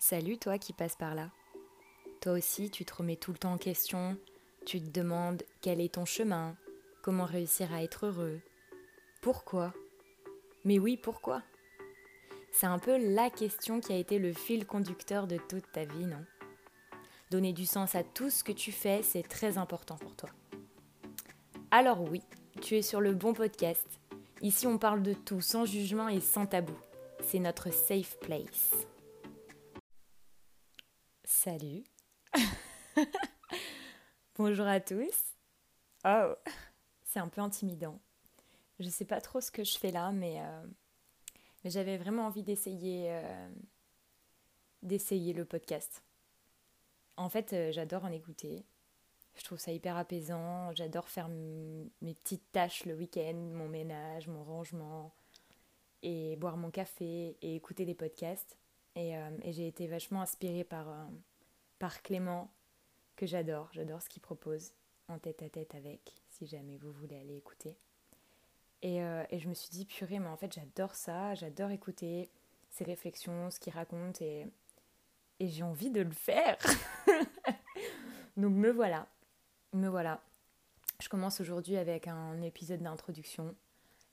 Salut toi qui passes par là. Toi aussi, tu te remets tout le temps en question, tu te demandes quel est ton chemin, comment réussir à être heureux, pourquoi? Mais oui, pourquoi? C'est un peu la question qui a été le fil conducteur de toute ta vie, non? Donner du sens à tout ce que tu fais, c'est très important pour toi. Alors oui, tu es sur le bon podcast. Ici, on parle de tout sans jugement et sans tabou. C'est notre safe place. Salut. Bonjour à tous. Oh, c'est un peu intimidant. Je sais pas trop ce que je fais là, mais, euh, j'avais vraiment envie d'essayer euh, d'essayer le podcast. En fait, euh, j'adore en écouter. Je trouve ça hyper apaisant. J'adore faire mes petites tâches le week-end, mon ménage, mon rangement, et boire mon café et écouter des podcasts. Et, et j'ai été vachement inspirée par, par Clément, que j'adore. J'adore ce qu'il propose en tête à tête avec, si jamais vous voulez aller écouter. Et, euh, et je me suis dit, purée, mais en fait, j'adore ça, j'adore écouter ses réflexions, ce qu'il raconte, et, et j'ai envie de le faire. Donc me voilà, me voilà. Je commence aujourd'hui avec un épisode d'introduction.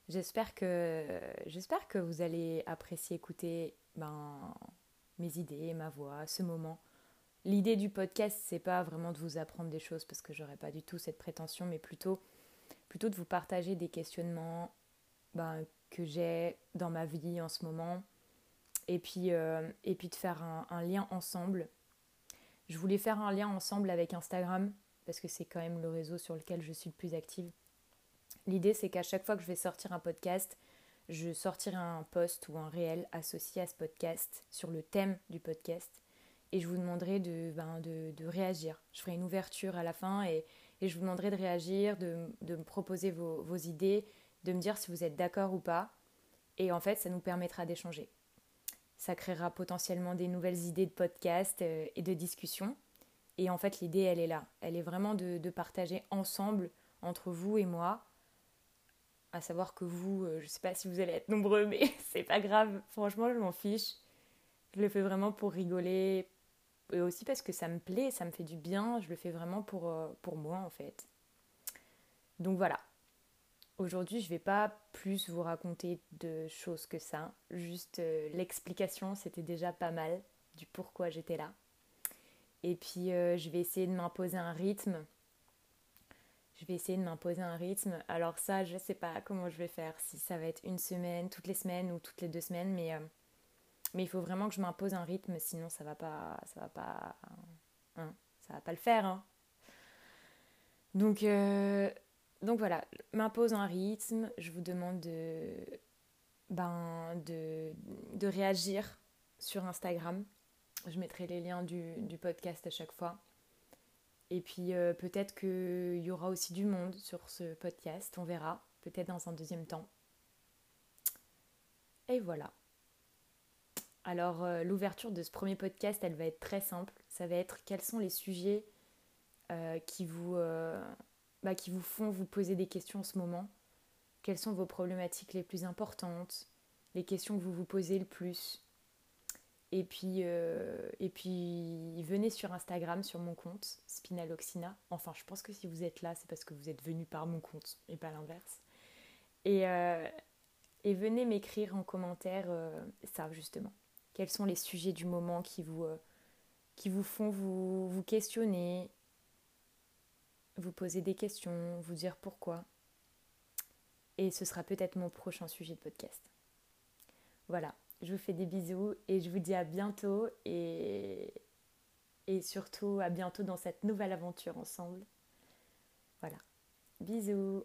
J'espère que, j'espère que vous allez apprécier écouter ben, mes idées, ma voix, ce moment L'idée du podcast, c'est pas vraiment de vous apprendre des choses parce que j'aurais pas du tout cette prétention, mais plutôt, de vous partager des questionnements ben, que j'ai dans ma vie en ce moment et puis, euh, et puis de faire un, lien ensemble. Je voulais faire un lien ensemble avec Instagram parce que c'est quand même le réseau sur lequel je suis le plus active. L'idée, c'est qu'à chaque fois que je vais sortir un podcast, je sortirai un post ou un réel associé à ce podcast sur le thème du podcast et je vous demanderai de, ben, de, de, réagir. Je ferai une ouverture à la fin et, et je vous demanderai de réagir, de, de me proposer vos, vos, idées, de me dire si vous êtes d'accord ou pas. Et en fait, ça nous permettra d'échanger. Ça créera potentiellement des nouvelles idées de podcast euh, et de discussion. Et en fait, l'idée, elle est là. Elle est vraiment de, de, partager ensemble, entre vous et moi. À savoir que vous, euh, je ne sais pas si vous allez être nombreux, mais c'est pas grave. Franchement, je m'en fiche. Je le fais vraiment pour rigoler, et aussi parce que ça me plaît, ça me fait du bien, je le fais vraiment pour, euh, moi en fait. Donc voilà. Aujourd'hui, je vais pas plus vous raconter de choses que ça. Juste euh, l'explication, c'était déjà pas mal du pourquoi j'étais là. Et puis, euh, je vais essayer de m'imposer un rythme. Je vais essayer de m'imposer un rythme. Alors ça, je sais pas comment je vais faire. Si ça va être une semaine, toutes les semaines ou toutes les deux semaines. Mais mais il faut vraiment que je m'impose un rythme, sinon ça va pas, ça va pas, hein, ça va pas le faire. Hein. Donc, euh, donc voilà, m'impose un rythme. Je vous demande de, ben, de, de réagir sur Instagram. Je mettrai les liens du, du podcast à chaque fois. Et puis euh, peut-être qu'il y aura aussi du monde sur ce podcast, on verra, peut-être dans un deuxième temps. Et voilà. Alors euh, l'ouverture de ce premier podcast, elle va être très simple. Ça va être quels sont les sujets euh, qui, vous, euh, bah, qui vous font vous poser des questions en ce moment. Quelles sont vos problématiques les plus importantes, les questions que vous vous posez le plus. Et puis, et puis venez sur Instagram, sur mon compte, Spinaloxina. Enfin, je pense que si vous êtes là, c'est parce que vous êtes venu par mon compte et pas l'inverse. Et, et venez m'écrire en commentaire ça, justement. Quels sont les sujets du moment qui vous, euh, font vous, questionner, vous poser des questions, vous dire pourquoi. Et ce sera peut-être mon prochain sujet de podcast. Voilà, je vous fais des bisous et je vous dis à bientôt et surtout à bientôt dans cette nouvelle aventure ensemble. Voilà, bisous